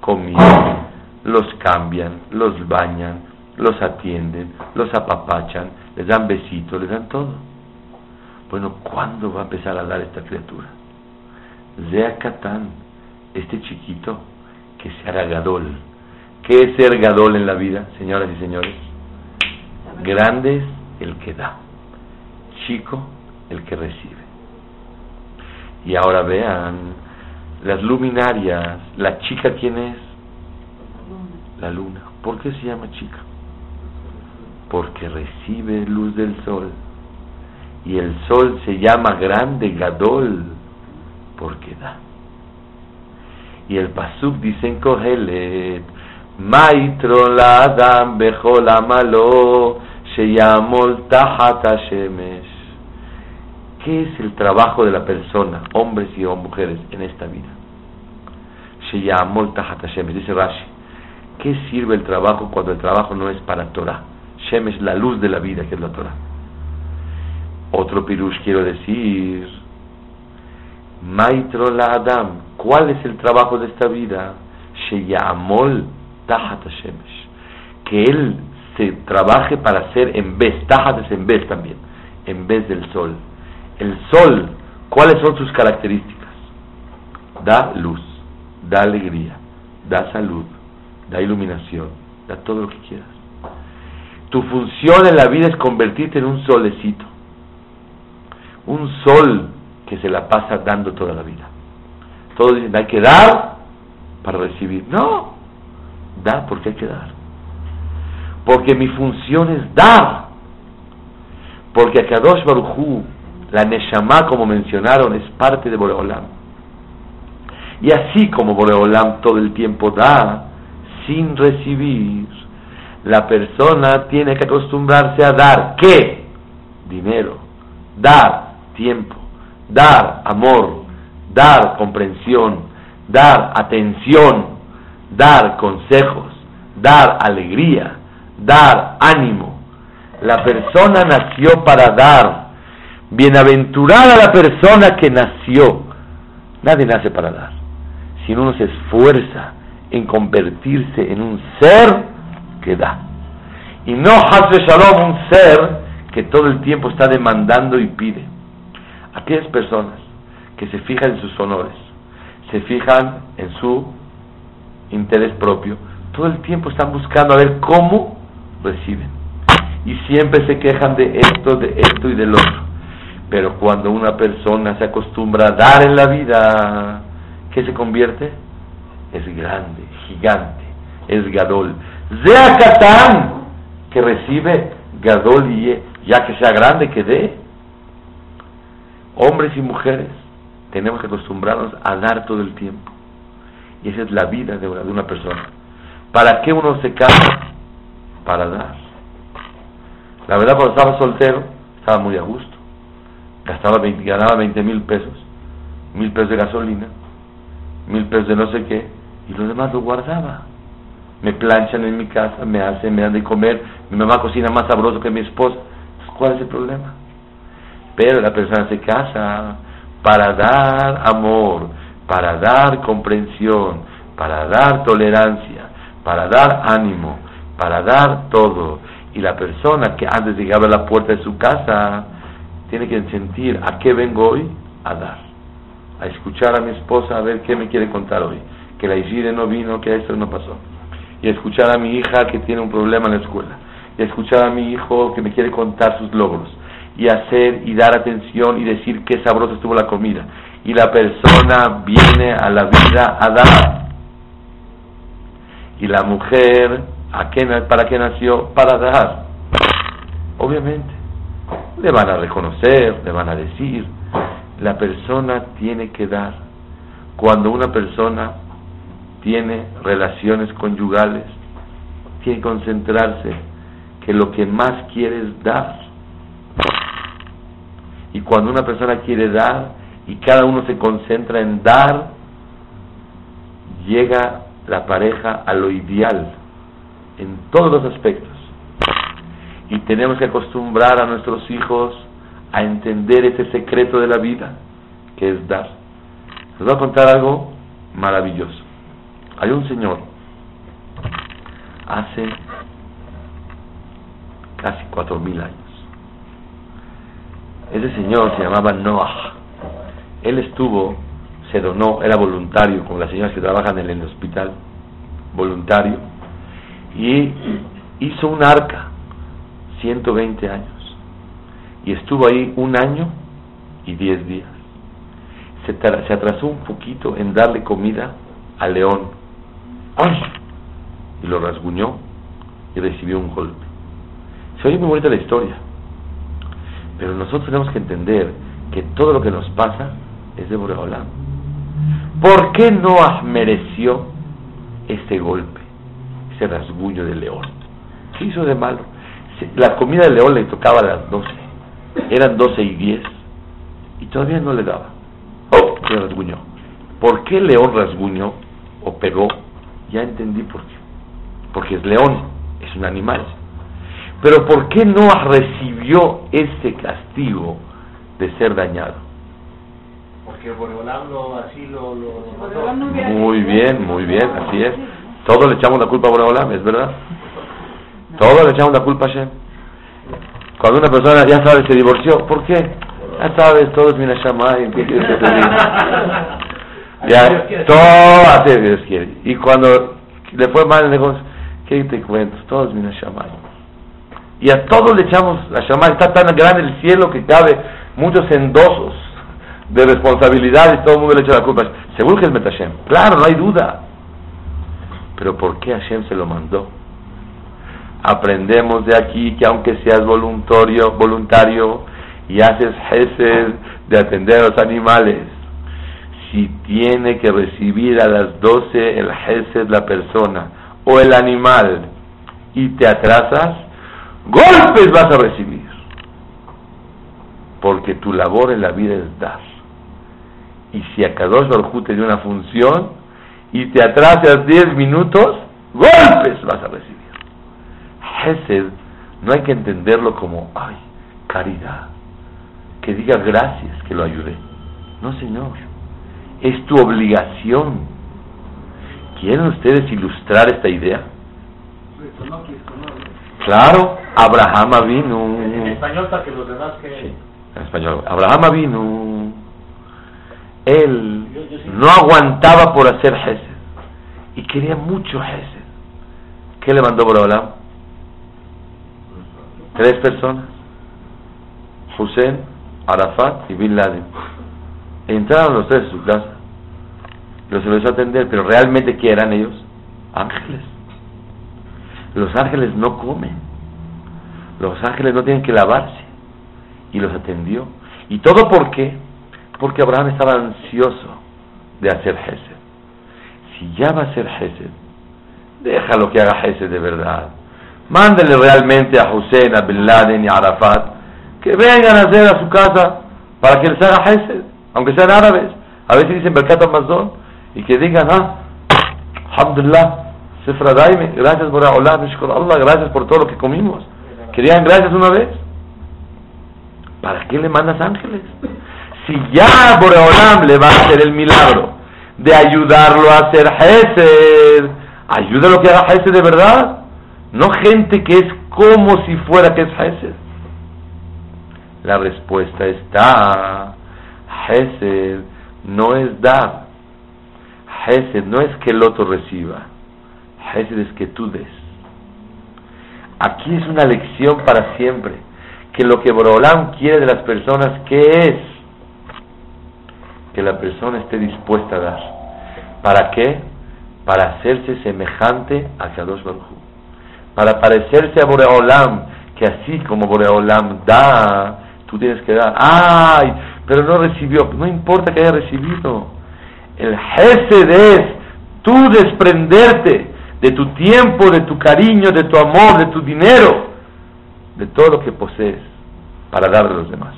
[SPEAKER 1] Comida. Los cambian, los bañan, los atienden, los apapachan, les dan besitos, les dan todo. Bueno, ¿cuándo va a empezar a dar esta criatura? Zea Katán, este chiquito, que se haga gadol. ¿Qué es ser gadol en la vida, señoras y señores? Grande es el que da, chico el que recibe. Y ahora vean, las luminarias, la chica quién es? La luna. ¿Por qué se llama chica? Porque recibe luz del sol. Y el sol se llama grande Gadol porque da. Y el Pasuk dice en Kohelet, Maitro la Adam bechol amalo sheyamol tahat shemesh. ¿Qué es el trabajo de la persona, hombres y mujeres, en esta vida? Sheyamol tahat shemesh, dice Rashi. ¿Qué sirve el trabajo cuando el trabajo no es para Torah? Shemesh, la luz de la vida, que es la Torah. Otro pirush quiero decir, Maitro la Adam, ¿cuál es el trabajo de esta vida? Sheyamol Tahat Shemesh, que él se trabaje para ser en vez, Tahat es en vez también, en vez del sol. El sol, ¿cuáles son sus características? Da luz, da alegría, da salud, da iluminación, da todo lo que quieras. Tu función en la vida es convertirte en un solecito un sol que se la pasa dando toda la vida. Todos dicen, hay que dar para recibir. No, da porque hay que dar. Porque mi función es dar. Porque a Kadosh Baruchu, la Neshama, como mencionaron, es parte de Boreolam. Y así como Boreolam todo el tiempo da, sin recibir, la persona tiene que acostumbrarse a dar. ¿Qué? Dinero. Dar tiempo, dar amor, dar comprensión, dar atención, dar consejos, dar alegría, dar ánimo. La persona nació para dar. Bienaventurada la persona que nació. Nadie nace para dar. Si uno se esfuerza en convertirse en un ser que da. Y no hace shalom un ser que todo el tiempo está demandando y pide. Aquellas personas que se fijan en sus honores, se fijan en su interés propio, todo el tiempo están buscando a ver cómo reciben. Y siempre se quejan de esto, de esto y del otro. Pero cuando una persona se acostumbra a dar en la vida, ¿qué se convierte? Es grande, gigante, es Gadol. Zeakatán, que recibe Gadol ya que sea grande, que dé hombres y mujeres, tenemos que acostumbrarnos a dar todo el tiempo. Y esa es la vida de una, persona. ¿Para qué uno se casa? Para dar. La verdad, cuando estaba soltero, estaba muy a gusto. Gastaba 20, ganaba 20 mil pesos. Mil pesos de gasolina, mil pesos de no sé qué, y los demás lo guardaba. Me planchan en mi casa, me hacen, me dan de comer, mi mamá cocina más sabroso que mi esposa. ¿Cuál es el problema? Pero la persona se casa para dar amor, para dar comprensión, para dar tolerancia, para dar ánimo, para dar todo. Y la persona que antes de llegar a la puerta de su casa tiene que sentir a qué vengo hoy a dar, a escuchar a mi esposa a ver qué me quiere contar hoy, que la Iside no vino, que esto no pasó, y escuchar a mi hija que tiene un problema en la escuela, y escuchar a mi hijo que me quiere contar sus logros, y hacer y dar atención y decir qué sabrosa estuvo la comida. Y la persona viene a la vida a dar. Y la mujer, ¿a qué, ¿para qué nació? Para dar. Obviamente. Le van a reconocer, le van a decir. La persona tiene que dar. Cuando una persona tiene relaciones conyugales, tiene que concentrarse que lo que más quiere es dar y cuando una persona quiere dar y cada uno se concentra en dar, llega la pareja a lo ideal en todos los aspectos. Y tenemos que acostumbrar a nuestros hijos a entender ese secreto de la vida, que es dar. Les voy a contar algo maravilloso. Hay un señor, hace casi cuatro mil años, ese señor se llamaba Noah. Él estuvo, se donó, era voluntario con las señoras que trabajan en el hospital. voluntario, y hizo un arca, 120 años, y estuvo ahí un año y 10 días. Se, se atrasó un poquito en darle comida al león, Y lo rasguñó y recibió un golpe. Se oye muy bonita la historia, pero nosotros tenemos que entender que todo lo que nos pasa es de Boreolam. ¿Por qué Noah mereció ese golpe, ese rasguño del león? ¿Qué hizo de malo? La comida del león le tocaba a las 12, eran 12 y 10, y todavía no le daba. ¡Oh! Se rasguñó. ¿Por qué el león rasguñó o pegó? Ya entendí por qué. Porque es león, es un animal. Pero ¿por qué Noah recibió ese castigo de ser dañado?
[SPEAKER 2] Porque Boreolam lo, así lo, lo,
[SPEAKER 3] no
[SPEAKER 1] Muy bien, muy bien, así es. Todos le echamos la culpa a Boreolam, ¿es verdad? Todos le echamos la culpa a Hashem. Cuando una persona, ya sabes, se divorció, ¿por qué? Ya sabes, todos mina Shamayim, ¿qué quieres que te diga? Ya, todo hace Dios quiere. Y cuando le fue mal el negocio, ¿qué te cuento? Todos mina Shamayim. Y a todos le echamos la Shamayim. Está tan grande el cielo que cabe muchos endosos de responsabilidad y todo el mundo le echa la culpa. Seguro que es Metashem. Claro, no hay duda. Pero ¿por qué Hashem se lo mandó? Aprendemos de aquí que aunque seas voluntario, voluntario y haces gesed de atender a los animales, si tiene que recibir a las 12 el gesed la persona o el animal y te atrasas, golpes vas a recibir. Porque tu labor en la vida es dar. Y si a Kadosh Baruj te dio una función y te atrasas 10 minutos, golpes vas a recibir. Hesed no hay que entenderlo como, ay, caridad, que diga gracias que lo ayudé. No, señor, es tu obligación. ¿Quieren ustedes ilustrar esta idea? Claro, Abraham
[SPEAKER 2] En
[SPEAKER 1] vino.
[SPEAKER 2] español para que los demás que...
[SPEAKER 1] Sí, en español. Abraham vino. Él no aguantaba por hacer Hesed y quería mucho Hesed. ¿Qué le mandó Borolam? Tres personas: Hussein, Arafat y Bin Laden. Entraron los tres a su casa. Los empezó a atender, pero realmente ¿qué eran ellos? Ángeles. Los ángeles no comen. Los ángeles no tienen que lavarse. Y los atendió. ¿Y todo por qué? Porque Abraham estaba ansioso de hacer Gesed. Si ya va a hacer Gesed, déjalo que haga Gesed de verdad. Mándele realmente a Hussein, a Bin Laden y a Arafat que vengan a hacer a su casa para que les haga Gesed, aunque sean árabes. A veces dicen Berkat Amazon y que digan, ah, Alhamdulillah, Sefra Daime, gracias por Allah, Allah, gracias por todo lo que comimos. Que digan gracias una vez. ¿Para qué le mandas ángeles? Si ya Boreolam le va a hacer el milagro de ayudarlo a hacer Hesed, ayúdalo que haga Hesed de verdad. No gente que es como si fuera que es Hesed. La respuesta está, Hesed no es dar. Hesed no es que el otro reciba. Hesed es que tú des. Aquí es una lección para siempre. Que lo que Borolam quiere de las personas, ¿qué es? Que la persona esté dispuesta a dar. ¿Para qué? Para hacerse semejante a Kadosh Baruj. Para parecerse a Boreolam, que así como Boreolam da, tú tienes que dar. ¡Ay! Pero no recibió. No importa que haya recibido. El Gesed es tú desprenderte de tu tiempo, de tu cariño, de tu amor, de tu dinero, de todo lo que posees para dar a los demás.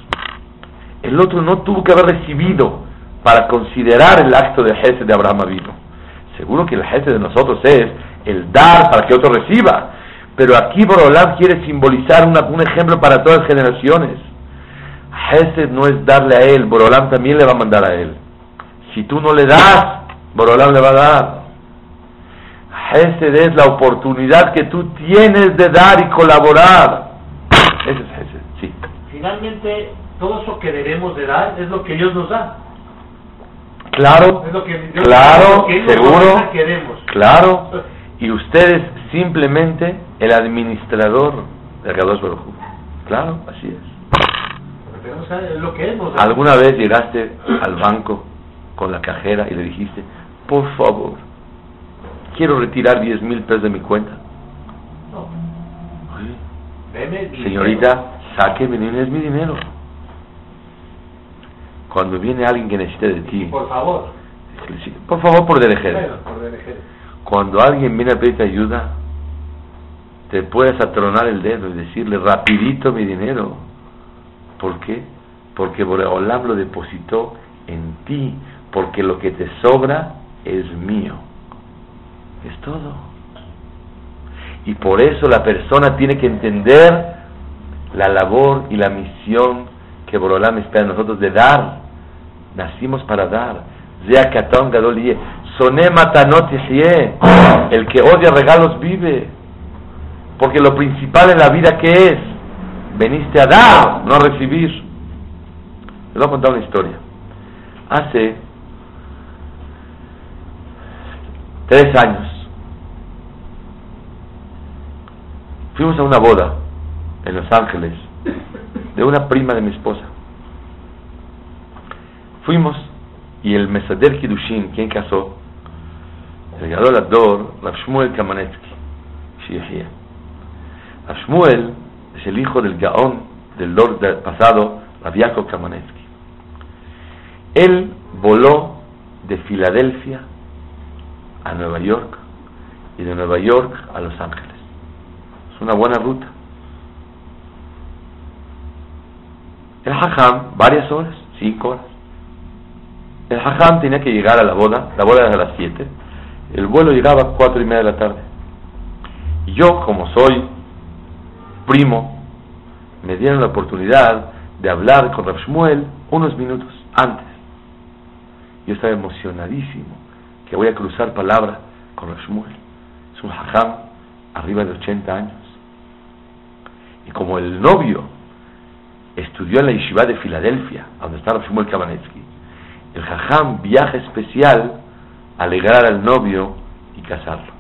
[SPEAKER 1] El otro no tuvo que haber recibido para considerar el acto de Gesed de Abraham vino. Seguro que el Gesed de nosotros es el dar para que otro reciba. Pero aquí Borolam quiere simbolizar un ejemplo para todas las generaciones. Gesed no es darle a él, Borolam también le va a mandar a él. Si tú no le das, Borolam le va a dar. Gesed es la oportunidad que tú tienes de dar y colaborar. Ese es Gesed, sí.
[SPEAKER 2] Finalmente, todo eso que debemos de dar es lo que Dios nos da.
[SPEAKER 1] Claro,
[SPEAKER 2] Es lo que Dios
[SPEAKER 1] claro,
[SPEAKER 2] que
[SPEAKER 1] seguro, claro. Y usted es simplemente el administrador de Kadosh Baruj. Claro, así es. ¿Alguna vez llegaste al banco con la cajera y le dijiste, por favor, quiero retirar 10 mil pesos de mi cuenta?
[SPEAKER 2] No.
[SPEAKER 1] Señorita, saque mi dinero, es mi dinero. Cuando viene alguien que necesite de ti.
[SPEAKER 2] Por favor.
[SPEAKER 1] por favor, por.
[SPEAKER 2] Bueno, DLG.
[SPEAKER 1] Cuando alguien viene a pedirte ayuda, te puedes atronar el dedo y decirle rapidito mi dinero. ¿Por qué? Porque Boreolam lo depositó en ti, porque lo que te sobra es mío. Es todo. Y por eso la persona tiene que entender la labor y la misión que Boreolam espera de nosotros de dar. Nacimos para dar. El que odia regalos vive. Porque lo principal en la vida que es, veniste a dar, no a recibir. Les voy a contar una historia. Hace tres años fuimos a una boda en Los Ángeles de una prima de mi esposa. Fuimos y el Mesader Kidushin, quien casó, el Gadol Ador, Rav Shmuel Kamanetsky, Shiehia. Rav Shmuel es el hijo del Gaón del Lord del pasado, Rav Yaakov Kamanetsky. Él voló de Filadelfia a Nueva York y de Nueva York a Los Ángeles. Es una buena ruta. El Hajam, varias horas, cinco horas. El Hajam tenía que llegar a la boda, la boda era a las 7, el vuelo llegaba a cuatro y media de la tarde. Y yo, como soy primo, me dieron la oportunidad de hablar con Rav Shmuel unos minutos antes. Yo estaba emocionadísimo que voy a cruzar palabra con Rav Shmuel. Es un Hajam arriba de 80 años. Y como el novio estudió en la Yeshiva de Filadelfia, donde está Rav Shmuel Kabanetsky, el jajam viaja especial a alegrar al novio y casarlo.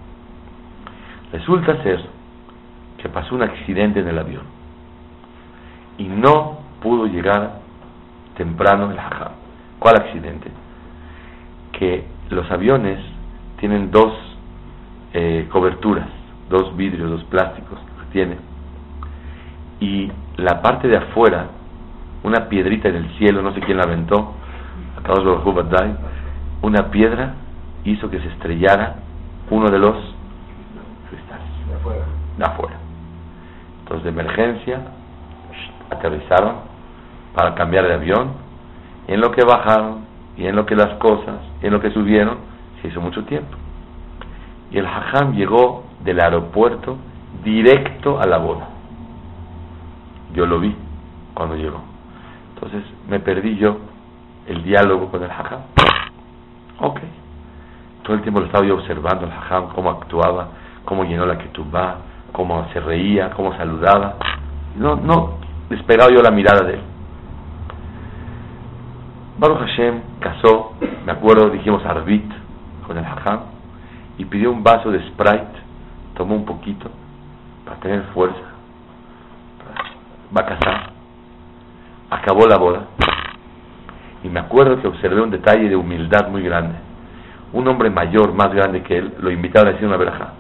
[SPEAKER 1] Resulta ser que pasó un accidente en el avión y no pudo llegar temprano el jajam. ¿Cuál accidente? Que los aviones tienen dos eh, coberturas, dos vidrios, dos plásticos que tiene y la parte de afuera, una piedrita en el cielo, no sé quién la aventó, una piedra hizo que se estrellara uno de los cristales
[SPEAKER 2] De afuera.
[SPEAKER 1] de afuera. Entonces, de emergencia, aterrizaron para cambiar de avión. Y en lo que bajaron, y en lo que las cosas, y en lo que subieron, se hizo mucho tiempo. Y el Hajam llegó del aeropuerto directo a la boda. Yo lo vi cuando llegó. Entonces me perdí yo el diálogo con el Hajam. Ok. Todo el tiempo lo estaba yo observando el Hajam, cómo actuaba, cómo llenó la ketubá, cómo se reía, cómo saludaba. No, no despegaba yo la mirada de él. Baruch Hashem casó, me acuerdo, dijimos Arbit con el Hajam, y pidió un vaso de Sprite, tomó un poquito para tener fuerza. Va a casar. Acabó la boda. Y me acuerdo que observé un detalle de humildad muy grande. Un hombre mayor, más grande que él, lo invitaron a decir una verajá.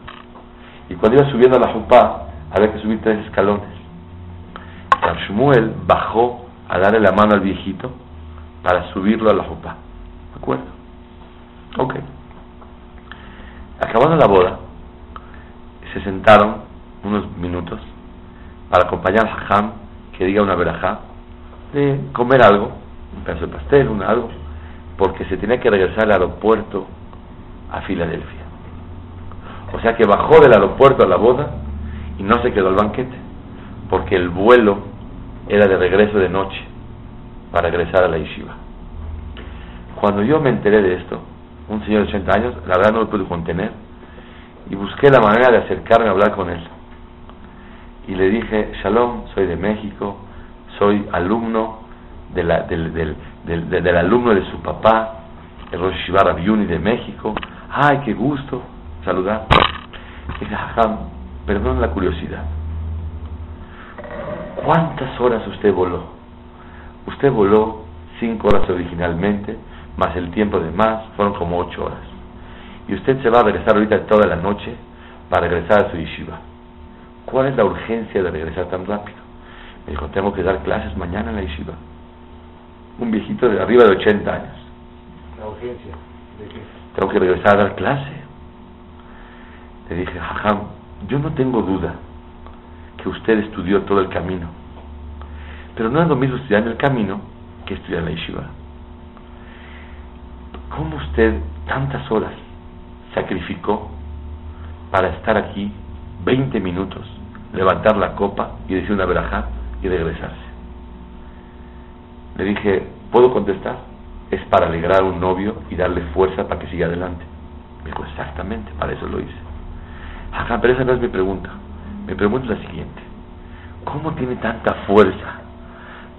[SPEAKER 1] Y cuando iba subiendo a la jupá, había que subir tres escalones. Rav Shmuel bajó a darle la mano al viejito para subirlo a la jupá. ¿De acuerdo? Ok. Acabando la boda, se sentaron unos minutos para acompañar al hajam que diga una verajá de comer algo, un pedazo de pastel, un algo, porque se tenía que regresar al aeropuerto a Filadelfia. O sea que bajó del aeropuerto a la boda y no se quedó al banquete, porque el vuelo era de regreso de noche para regresar a la yeshiva. Cuando yo me enteré de esto, un señor de 80 años, la verdad no lo pude contener, y busqué la manera de acercarme a hablar con él. Y le dije, Shalom, soy de México, soy alumno del, alumno de su papá, el Rosh Yeshiva Rav Yuni de México. Ay, qué gusto saludar. Dije, Jajam, perdón la curiosidad. ¿Cuántas horas usted voló? Usted voló cinco horas originalmente, más el tiempo de más, fueron como ocho horas. Y usted se va a regresar ahorita toda la noche para regresar a su yeshiva. ¿Cuál es la urgencia de regresar tan rápido? Me dijo, tengo que dar clases mañana en la yeshiva. Un viejito de arriba de 80 años.
[SPEAKER 2] La urgencia. ¿De qué?
[SPEAKER 1] Tengo que regresar a dar clase. Le dije, jajam, yo no tengo duda que usted estudió todo el camino. Pero no es lo mismo estudiar en el camino que estudiar en la yeshiva. ¿Cómo usted tantas horas sacrificó para estar aquí 20 minutos, levantar la copa y decir una verajá y regresarse? Le dije, ¿puedo contestar? Es para alegrar a un novio y darle fuerza para que siga adelante. Me dijo, exactamente, para eso lo hice. Ajá, pero esa no es mi pregunta. Mi pregunta es la siguiente. ¿Cómo tiene tanta fuerza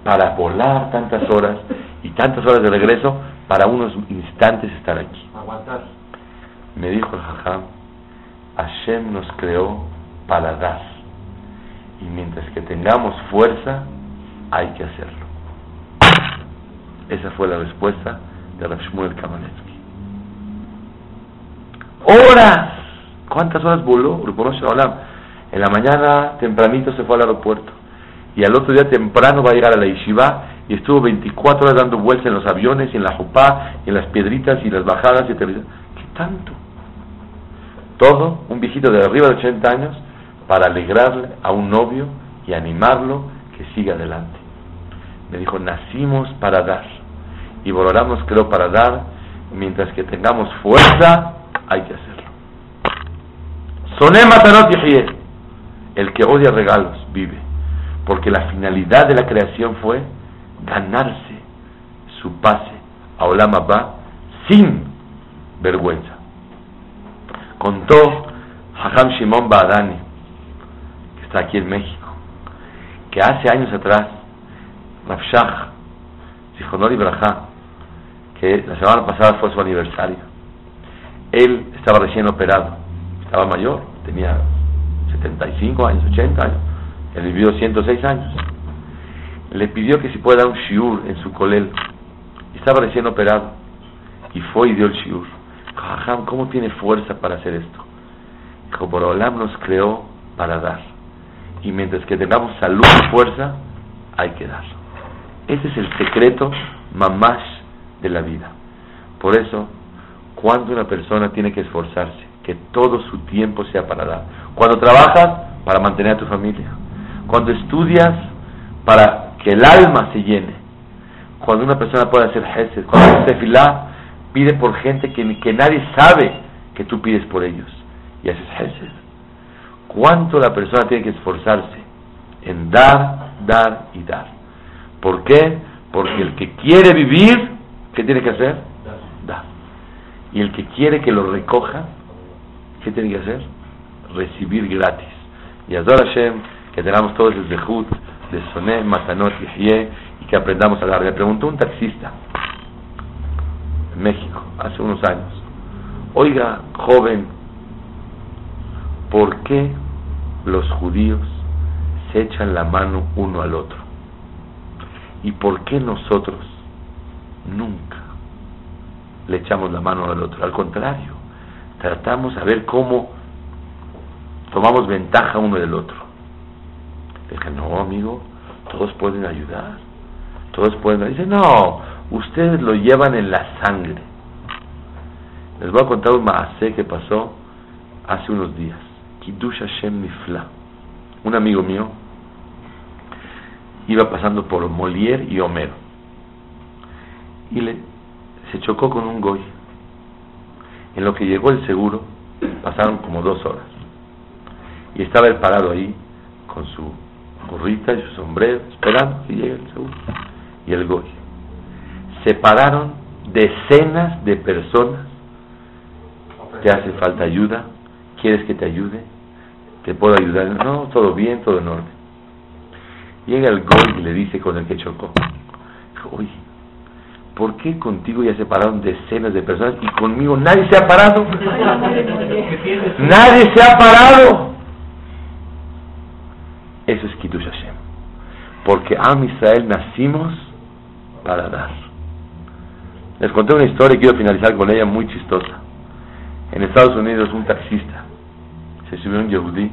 [SPEAKER 1] para volar tantas horas y tantas horas de regreso para unos instantes estar aquí?
[SPEAKER 2] Aguantar.
[SPEAKER 1] Me dijo el Jajam, Hashem nos creó para dar. Y mientras que tengamos fuerza, hay que hacerlo. Esa fue la respuesta de Rav Shmuel Kamanetsky. ¡Horas! ¿Cuántas horas voló? En la mañana tempranito se fue al aeropuerto. Y al otro día temprano va a llegar a la yeshiva y estuvo 24 horas dando vueltas en los aviones, y en la jupá, y en las piedritas y las bajadas y aterrizajes. ¿Qué tanto? Todo, un viejito de arriba de 80 años, para alegrarle a un novio y animarlo que siga adelante. Me dijo, nacimos para dar. Y voloramos creo para dar, mientras que tengamos fuerza, hay que hacerlo. El que odia regalos vive. Porque la finalidad de la creación fue ganarse su pase a Olam Abba sin vergüenza. Contó Hajam Shimon Badani, que está aquí en México, que hace años atrás, Rafshah, Sijonor Ibrahá, que la semana pasada fue su aniversario, él estaba recién operado, estaba mayor, tenía 75 años, 80 años, él vivió 106 años. Le pidió que si puede dar un shiur en su colel. Estaba recién operado. Y fue y dio el shiur. Jajam, ¿cómo tiene fuerza para hacer esto? Dijo, Borolam nos creó para dar. Y mientras que tengamos salud y fuerza, hay que dar. Ese es el secreto mamash de la vida. Por eso, cuando una persona tiene que esforzarse, que todo su tiempo sea para dar. Cuando trabajas, para mantener a tu familia. Cuando estudias, para que el alma se llene. Cuando una persona puede hacer gesed, cuando hace filá, pide por gente que, que nadie sabe que tú pides por ellos. Y haces gesed. ¿Cuánto la persona tiene que esforzarse en dar, dar y dar? ¿Por qué? Porque el que quiere vivir, ¿qué tiene que hacer? Dar. Y el que quiere que lo recoja, ¿qué tiene que hacer? Recibir gratis. Y Azor Hashem, que tengamos todos el dejut de Soné, Matanot y y que aprendamos a dar. Me preguntó un taxista en México hace unos años, oiga, joven, ¿por qué los judíos se echan la mano uno al otro? ¿Y por qué nosotros nunca le echamos la mano al otro? Al contrario, tratamos a ver cómo tomamos ventaja uno del otro. Dije, no, amigo, todos pueden ayudar. Todos pueden. Dice, no, ustedes lo llevan en la sangre. Les voy a contar un maasé que pasó hace unos días. Kiddush Hashem Nifla. Un amigo mío iba pasando por Molière y Homero. Y le, se chocó con un goy. En lo que llegó el seguro, pasaron como dos horas. Y estaba él parado ahí con su gorrita y su sombrero, esperando que llegue el seguro. Y el goy. Se pararon decenas de personas. ¿Te hace falta ayuda? ¿Quieres que te ayude? ¿Te puedo ayudar? No, todo bien, todo en orden. Llega el goy y le dice con el que chocó. Oye, ¿por qué contigo ya se pararon decenas de personas y conmigo nadie se ha parado? Nadie se ha parado. Eso es Kiddush Hashem. Porque Am Israel nacimos para dar. Les conté una historia y quiero finalizar con ella muy chistosa. En Estados Unidos un taxista se subió un yehudí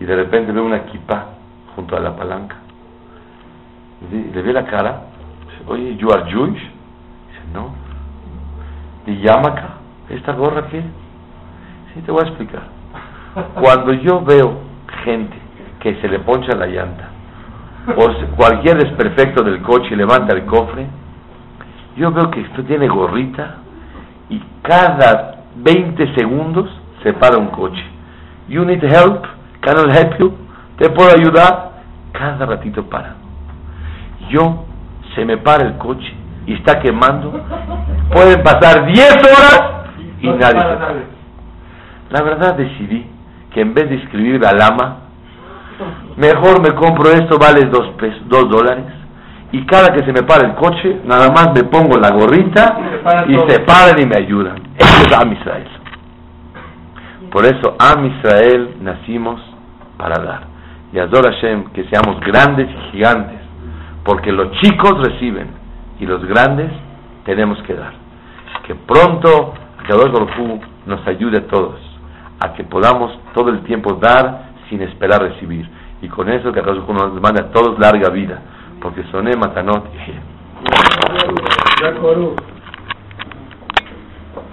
[SPEAKER 1] y de repente ve una equipa junto a la palanca. Le ve la cara. Oye, ¿you are Jewish? Dice, no. ¿Y acá? ¿Esta gorra qué? Sí, te voy a explicar. Cuando yo veo gente que se le poncha la llanta o cualquier desperfecto del coche levanta el cofre, yo veo que esto tiene gorrita y cada 20 segundos se para un coche. You need help? Can I help you? ¿Te puedo ayudar? Cada ratito para. Yo se me para el coche y está quemando. Pueden pasar 10 horas y nadie se para. La verdad decidí que en vez de escribir Galama, mejor me compro esto, vale dos, pesos, dos dólares. Y cada que se me para el coche, nada más me pongo la gorrita
[SPEAKER 2] Y se paran
[SPEAKER 1] y
[SPEAKER 2] todos.
[SPEAKER 1] se paran y me ayudan. Eso es Am Israel. Por eso, Am Israel nacimos para dar. Y Ador Hashem, que seamos grandes y gigantes. Porque los chicos reciben y los grandes tenemos que dar. Que pronto Kadosh Baruj nos ayude a todos a que podamos todo el tiempo dar sin esperar recibir. Y con eso que Kadosh nos manda a todos larga vida. Porque soné matanot.
[SPEAKER 4] Corú.